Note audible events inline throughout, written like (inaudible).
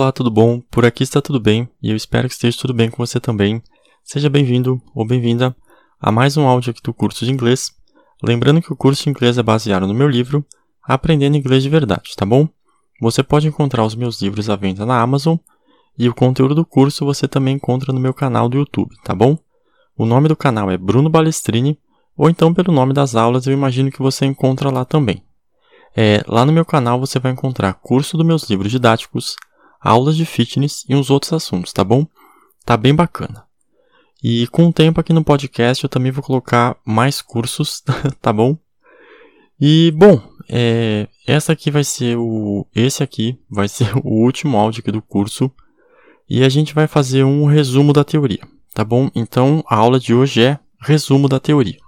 Olá, tudo bom? Por aqui está tudo bem e eu espero que esteja tudo bem com você também. Seja bem-vindo ou bem-vinda a mais um áudio aqui do curso de inglês. Lembrando que o curso de inglês é baseado no meu livro Aprendendo Inglês de Verdade, tá bom? Você pode encontrar os meus livros à venda na Amazon e o conteúdo do curso você também encontra no meu canal do YouTube, tá bom? O nome do canal é Bruno Balestrini ou então pelo nome das aulas eu imagino que você encontra lá também. É, lá no meu canal você vai encontrar curso dos meus livros didáticos, aulas de fitness e uns outros assuntos, tá bom? Tá bem bacana. E com o tempo aqui no podcast eu também vou colocar mais cursos, (laughs) tá bom? E bom, é, essa aqui vai ser o, esse aqui vai (laughs) ser o último áudio aqui do curso e a gente vai fazer um resumo da teoria, tá bom? Então a aula de hoje é resumo da teoria.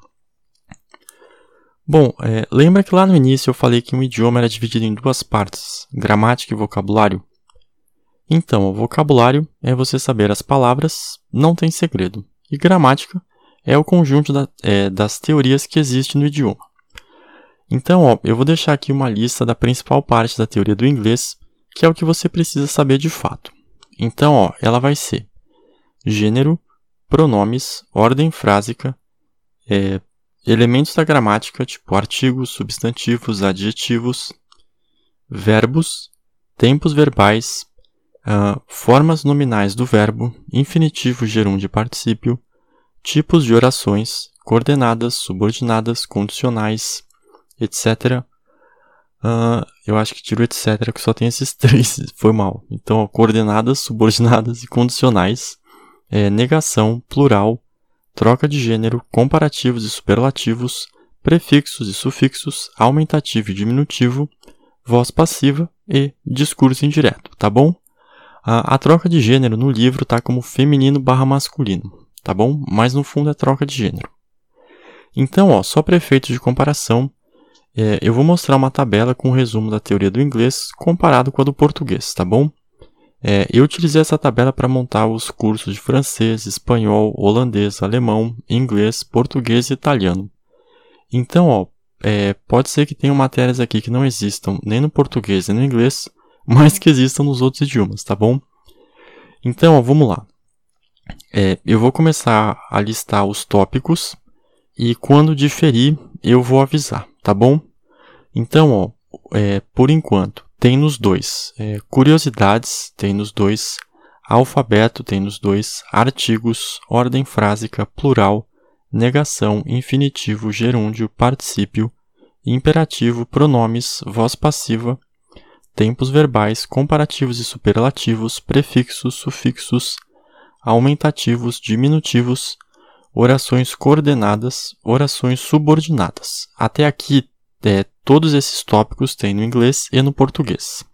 Bom, é, lembra que lá no início eu falei que um idioma era dividido em duas partes, gramática e vocabulário? Então, o vocabulário é você saber as palavras, não tem segredo. E gramática é o conjunto da, é, das teorias que existem no idioma. Então, ó, eu vou deixar aqui uma lista da principal parte da teoria do inglês, que é o que você precisa saber de fato. Então, ó, ela vai ser gênero, pronomes, ordem frásica, é, elementos da gramática, tipo artigos, substantivos, adjetivos, verbos, tempos verbais, uh, formas nominais do verbo, infinitivo, gerúndio e particípio, tipos de orações, coordenadas, subordinadas, condicionais, etc. Uh, eu acho que tiro etc, que só tem esses (laughs) três, foi mal. Então, ó, coordenadas, subordinadas e condicionais, é, negação, plural, troca de gênero, comparativos e superlativos, prefixos e sufixos, aumentativo e diminutivo, voz passiva e discurso indireto, tá bom? A, a troca de gênero no livro tá como feminino barra masculino, tá bom? Mas no fundo é troca de gênero. Então, ó, só para efeitos de comparação, é, eu vou mostrar uma tabela com um resumo da teoria do inglês comparado com a do português, tá bom? É, eu utilizei essa tabela para montar os cursos de francês, espanhol, holandês, alemão, inglês, português e italiano. Então, ó, é, pode ser que tenham matérias aqui que não existam nem no português nem no inglês, mas que existam nos outros idiomas, tá bom? Então, ó, vamos lá. É, eu vou começar a listar os tópicos e quando diferir eu vou avisar, tá bom? Então, ó, é, por enquanto, tem nos dois. É, curiosidades tem nos dois. Alfabeto tem nos dois. Artigos, ordem frásica, plural, negação, infinitivo, gerúndio, particípio, imperativo, pronomes, voz passiva, tempos verbais, comparativos e superlativos, prefixos, sufixos, aumentativos, diminutivos, orações coordenadas, orações subordinadas. Até aqui, é, todos esses tópicos tem no inglês e no português.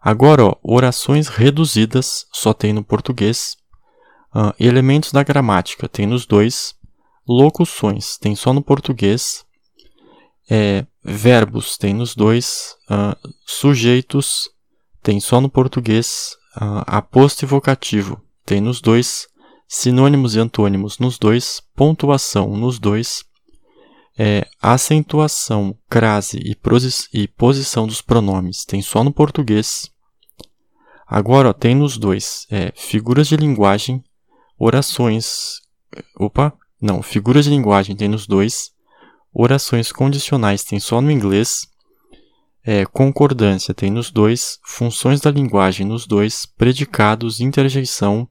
Agora, ó, orações reduzidas só tem no português. Uh, elementos da gramática tem nos dois. Locuções tem só no português. É, verbos tem nos dois, uh, sujeitos tem só no português, uh, aposto e vocativo tem nos dois, sinônimos e antônimos nos dois, pontuação nos dois, é, acentuação, crase e, e, posição dos pronomes tem só no português. Agora ó, tem nos dois é, figuras de linguagem, orações. Opa, não, figuras de linguagem tem nos dois, Orações condicionais tem só no inglês. É, concordância tem nos dois. Funções da linguagem nos dois. Predicados, interjeição,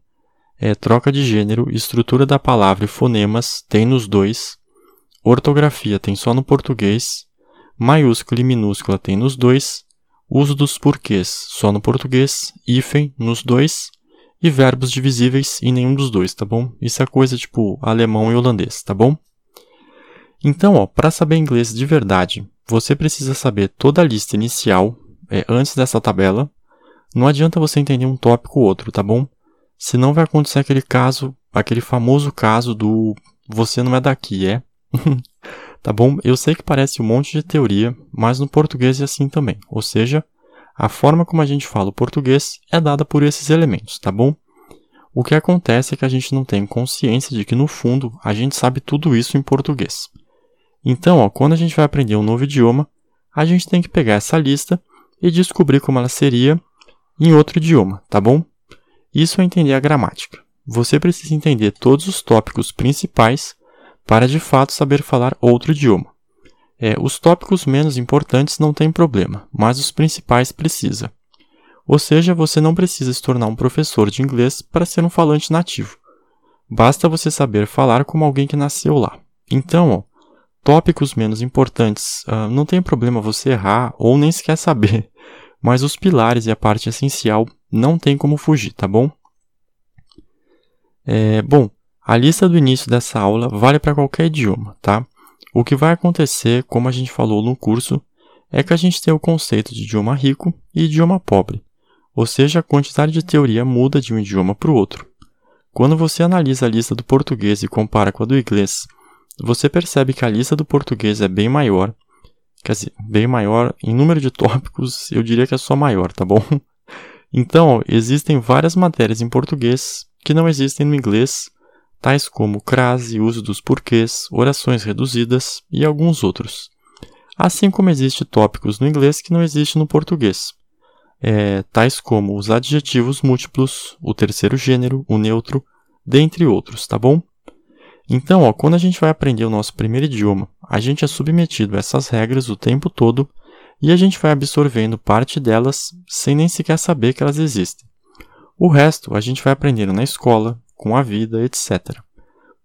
é, troca de gênero, estrutura da palavra e fonemas tem nos dois. Ortografia tem só no português. Maiúscula e minúscula tem nos dois. Uso dos porquês só no português. Hífen nos dois. E verbos divisíveis em nenhum dos dois, tá bom? Isso é coisa tipo alemão e holandês, tá bom? Então, para saber inglês de verdade, você precisa saber toda a lista inicial é, antes dessa tabela. Não adianta você entender um tópico ou outro, tá bom? Senão vai acontecer aquele caso, aquele famoso caso do você não é daqui, é? (laughs) tá bom? Eu sei que parece um monte de teoria, mas no português é assim também. Ou seja, a forma como a gente fala o português é dada por esses elementos, tá bom? O que acontece é que a gente não tem consciência de que no fundo a gente sabe tudo isso em português. Então, ó, quando a gente vai aprender um novo idioma, a gente tem que pegar essa lista e descobrir como ela seria em outro idioma, tá bom? Isso é entender a gramática. Você precisa entender todos os tópicos principais para de fato saber falar outro idioma. É, os tópicos menos importantes não tem problema, mas os principais precisa. Ou seja, você não precisa se tornar um professor de inglês para ser um falante nativo. Basta você saber falar como alguém que nasceu lá. Então, ó, tópicos menos importantes, uh, não tem problema você errar ou nem sequer saber, (laughs) mas os pilares e a parte essencial não tem como fugir, tá bom? É, bom, a lista do início dessa aula vale para qualquer idioma, tá? O que vai acontecer, como a gente falou no curso, é que a gente tem o conceito de idioma rico e idioma pobre, ou seja, a quantidade de teoria muda de um idioma para o outro. Quando você analisa a lista do português e compara com a do inglês, você percebe que a lista do português é bem maior, quer dizer, bem maior em número de tópicos, eu diria que é só maior, tá bom? (laughs) Então, existem várias matérias em português que não existem no inglês, tais como crase, uso dos porquês, orações reduzidas e alguns outros. Assim como existem tópicos no inglês que não existem no português, é, tais como os adjetivos múltiplos, o terceiro gênero, o neutro, dentre outros, tá bom? Então, ó, quando a gente vai aprender o nosso primeiro idioma, a gente é submetido a essas regras o tempo todo e a gente vai absorvendo parte delas sem nem sequer saber que elas existem. O resto a gente vai aprendendo na escola, com a vida, etc.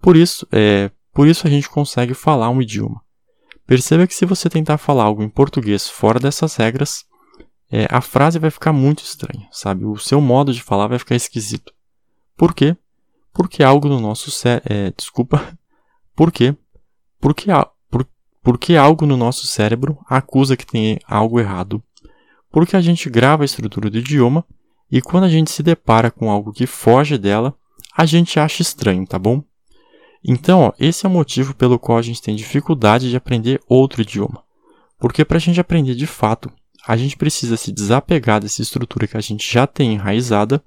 Por isso, é, por isso a gente consegue falar um idioma. Perceba que se você tentar falar algo em português fora dessas regras, é, a frase vai ficar muito estranha, sabe? O seu modo de falar vai ficar esquisito. Por quê? Porque algo no nosso cérebro. É, desculpa. (laughs) Por quê? Porque, por, porque algo no nosso cérebro acusa que tem algo errado. Porque a gente grava a estrutura do idioma e quando a gente se depara com algo que foge dela, a gente acha estranho, tá bom? Então, ó, esse é o motivo pelo qual a gente tem dificuldade de aprender outro idioma. Porque para a gente aprender de fato, a gente precisa se desapegar dessa estrutura que a gente já tem enraizada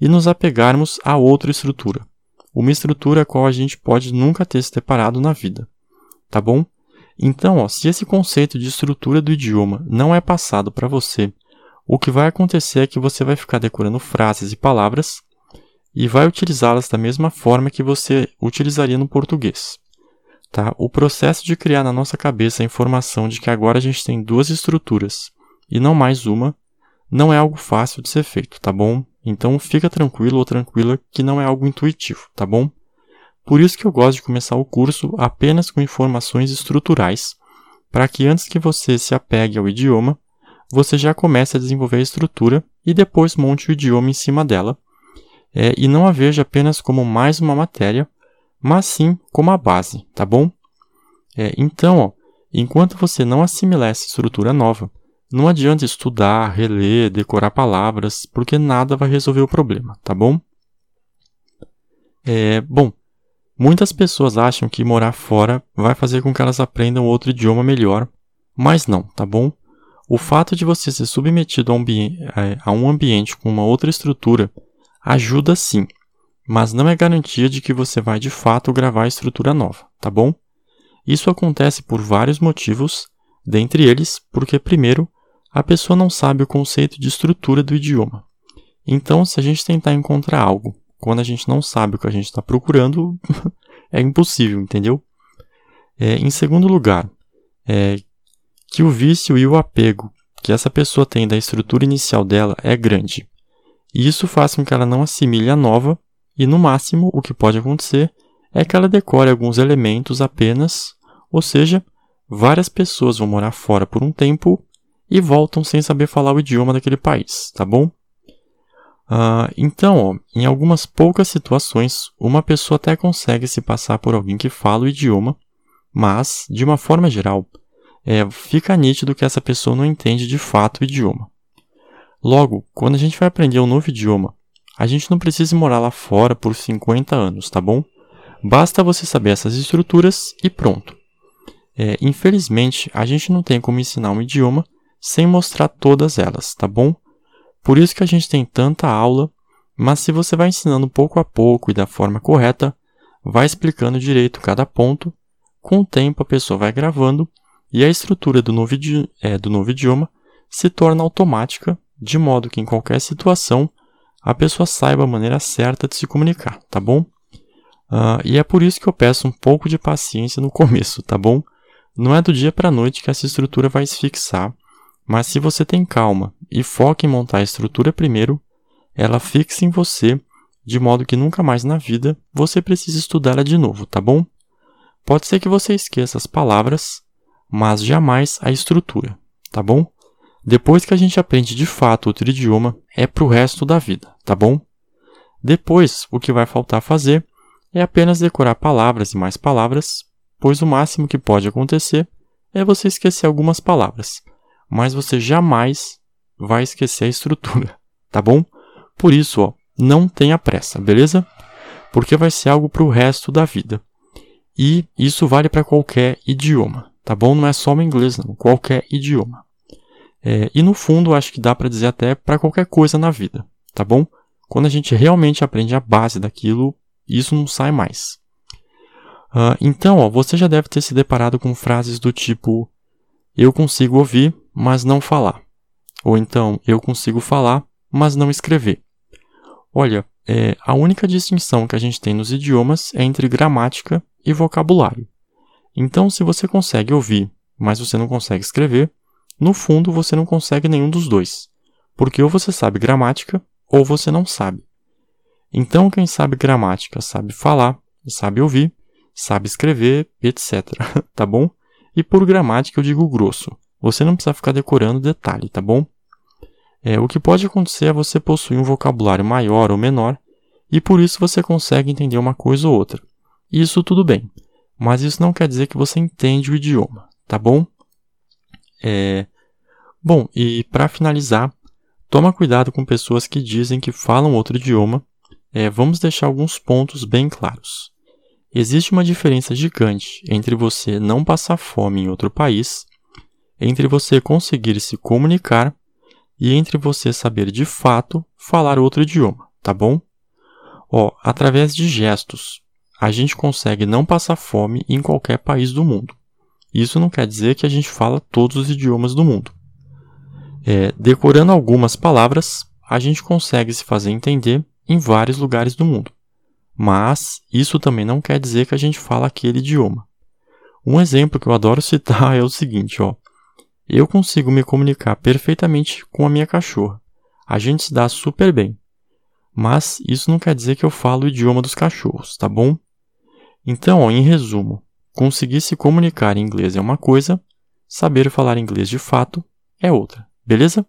e nos apegarmos a outra estrutura, uma estrutura a qual a gente pode nunca ter se deparado na vida. Tá bom? Então, ó, se esse conceito de estrutura do idioma não é passado para você, o que vai acontecer é que você vai ficar decorando frases e palavras e vai utilizá-las da mesma forma que você utilizaria no português. Tá? O processo de criar na nossa cabeça a informação de que agora a gente tem duas estruturas e não mais uma não é algo fácil de ser feito, tá bom? Então fica tranquilo ou tranquila que não é algo intuitivo, tá bom? Por isso que eu gosto de começar o curso apenas com informações estruturais, para que antes que você se apegue ao idioma, você já comece a desenvolver a estrutura e depois monte o idioma em cima dela, é, e não a veja apenas como mais uma matéria, mas sim como a base, tá bom? É, então, ó, enquanto você não assimilar essa estrutura nova, não adianta estudar, reler, decorar palavras, porque nada vai resolver o problema, tá bom? É, bom, muitas pessoas acham que morar fora vai fazer com que elas aprendam outro idioma melhor, mas não, tá bom? O fato de você ser submetido a é, a um ambiente com uma outra estrutura ajuda sim, mas não é garantia de que você vai de fato gravar a estrutura nova, tá bom? Isso acontece por vários motivos, dentre eles porque, primeiro, a pessoa não sabe o conceito de estrutura do idioma. Então, se a gente tentar encontrar algo quando a gente não sabe o que a gente está procurando, (laughs) é impossível, entendeu? É, em segundo lugar, é, que o vício e o apego que essa pessoa tem da estrutura inicial dela é grande. E isso faz com que ela não assimile a nova, e no máximo o que pode acontecer é que ela decore alguns elementos apenas, ou seja, várias pessoas vão morar fora por um tempo e voltam sem saber falar o idioma daquele país, tá bom? Uh, então, ó, em algumas poucas situações, uma pessoa até consegue se passar por alguém que fala o idioma, mas, de uma forma geral, é, fica nítido que essa pessoa não entende de fato o idioma. Logo, quando a gente vai aprender um novo idioma, a gente não precisa morar lá fora por 50 anos, tá bom? Basta você saber essas estruturas e pronto. É, infelizmente, a gente não tem como ensinar um idioma sem mostrar todas elas, tá bom? Por isso que a gente tem tanta aula, mas se você vai ensinando pouco a pouco e da forma correta, vai explicando direito cada ponto, com o tempo a pessoa vai gravando e a estrutura do novo, é, do novo idioma se torna automática de modo que em qualquer situação a pessoa saiba a maneira certa de se comunicar, tá bom? Uh, e é por isso que eu peço um pouco de paciência no (laughs) começo, tá bom? Não é do dia para a noite que essa estrutura vai se fixar, mas se você tem calma e foca em montar a estrutura primeiro, ela fixa em você de modo que nunca mais na vida você precise estudá-la de novo, tá bom? Pode ser que você esqueça as palavras, mas jamais a estrutura, tá bom? Depois que a gente aprende de fato outro idioma, é pro resto da vida, tá bom? Depois, o que vai faltar fazer é apenas decorar palavras e mais palavras, pois o máximo que pode acontecer é você esquecer algumas palavras, mas você jamais vai esquecer a estrutura, (laughs) tá bom? Por isso, ó, não tenha pressa, beleza? Porque vai ser algo para o resto da vida. E isso vale para qualquer idioma, tá bom? Não é só o inglês, não. Qualquer idioma. É, e no fundo, acho que dá para dizer até para qualquer coisa na vida, tá bom? Quando a gente realmente aprende a base daquilo, isso não sai mais. Uh, então, ó, você já deve ter se deparado com frases do tipo: Eu consigo ouvir, mas não falar. Ou então, eu consigo falar, mas não escrever. Olha, é, a única distinção que a gente tem nos idiomas é entre gramática e vocabulário. Então, se você consegue ouvir, mas você não consegue escrever, no fundo você não consegue nenhum dos dois, porque ou você sabe gramática ou você não sabe. Então, quem sabe gramática sabe falar, sabe ouvir, sabe escrever, etc. (laughs) tá bom? E por gramática eu digo grosso. Você não precisa ficar decorando detalhe, tá bom? É, o que pode acontecer é você possuir um vocabulário maior ou menor e por isso você consegue entender uma coisa ou outra. Isso tudo bem, mas isso não quer dizer que você entende o idioma, tá bom? É... Bom, e para finalizar, toma cuidado com pessoas que dizem que falam outro idioma. É, vamos deixar alguns pontos bem claros. Existe uma diferença gigante entre você não passar fome em outro país, entre você conseguir se comunicar e entre você saber de fato falar outro idioma, tá bom? Ó, através de gestos, a gente consegue não passar fome em qualquer país do mundo. Isso não quer dizer que a gente fala todos os idiomas do mundo. É, decorando algumas palavras, a gente consegue se fazer entender em vários lugares do mundo. Mas isso também não quer dizer que a gente fala aquele idioma. Um exemplo que eu adoro (laughs) citar é o seguinte, ó. Eu consigo me comunicar perfeitamente com a minha cachorra. A gente se dá super bem. Mas isso não quer dizer que eu falo o idioma dos cachorros, tá bom? Então, ó, em resumo, conseguir se comunicar em inglês é uma coisa, saber falar inglês de fato é outra, beleza?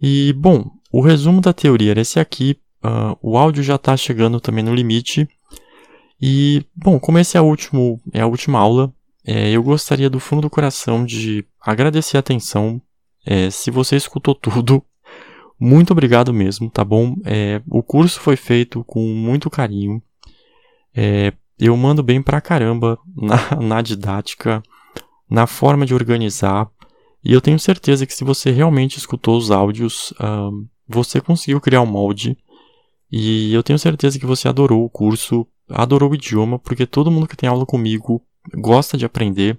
E, bom, o resumo da teoria era esse aqui. Uh, o áudio já está chegando também no limite. E, bom, como esse é, último, é a última aula, é, eu gostaria do fundo do coração de agradecer a atenção. É, se você escutou tudo, muito obrigado mesmo, tá bom? É, o curso foi feito com muito carinho. É, eu mando bem pra caramba na, (laughs) na didática, na forma de organizar. E eu tenho certeza que se você realmente escutou os áudios, uh, você conseguiu criar um molde. E eu tenho certeza que você adorou o curso, adorou o idioma, porque todo mundo que tem aula comigo gosta de aprender.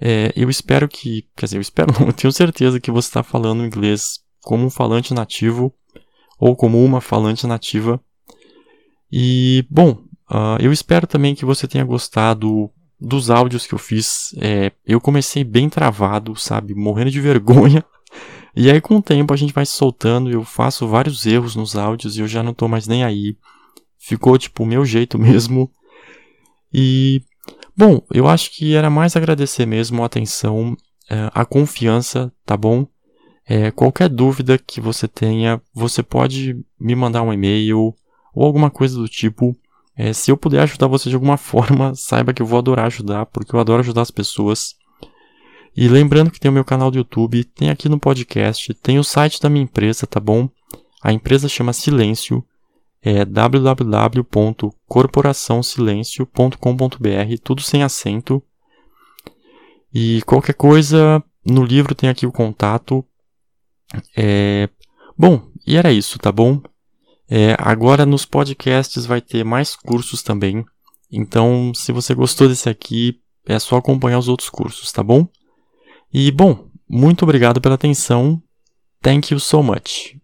É, eu espero que, quer dizer, eu espero não, (laughs) eu tenho certeza que você está falando inglês como um falante nativo ou como uma falante nativa. E, bom, uh, eu espero também que você tenha gostado dos áudios que eu fiz. É, eu comecei bem travado, sabe, morrendo de (laughs) vergonha. E aí, com o tempo, a gente vai se soltando. Eu faço vários erros nos áudios e eu já não tô mais nem aí. Ficou, tipo, o meu jeito (laughs) mesmo. E Bom, eu acho que era mais agradecer mesmo a atenção, é, a confiança, tá bom? É, qualquer dúvida que você tenha, você pode me mandar um e-mail ou alguma coisa do tipo. É, se eu puder ajudar você de alguma (laughs) forma, saiba que eu vou adorar ajudar, porque eu adoro ajudar as pessoas. E lembrando que tem o meu canal do YouTube, tem aqui no podcast, tem o site da minha empresa, tá bom? A empresa chama Silêncio é www.corporaçãosilencio.com.br, tudo sem acento. E qualquer coisa, no livro tem aqui o contato. É... Bom, e era isso, tá bom? É, agora nos podcasts vai ter mais cursos também. Então, se você gostou desse aqui, é só acompanhar os outros cursos, tá bom? E bom, muito obrigado pela atenção Thank you so much.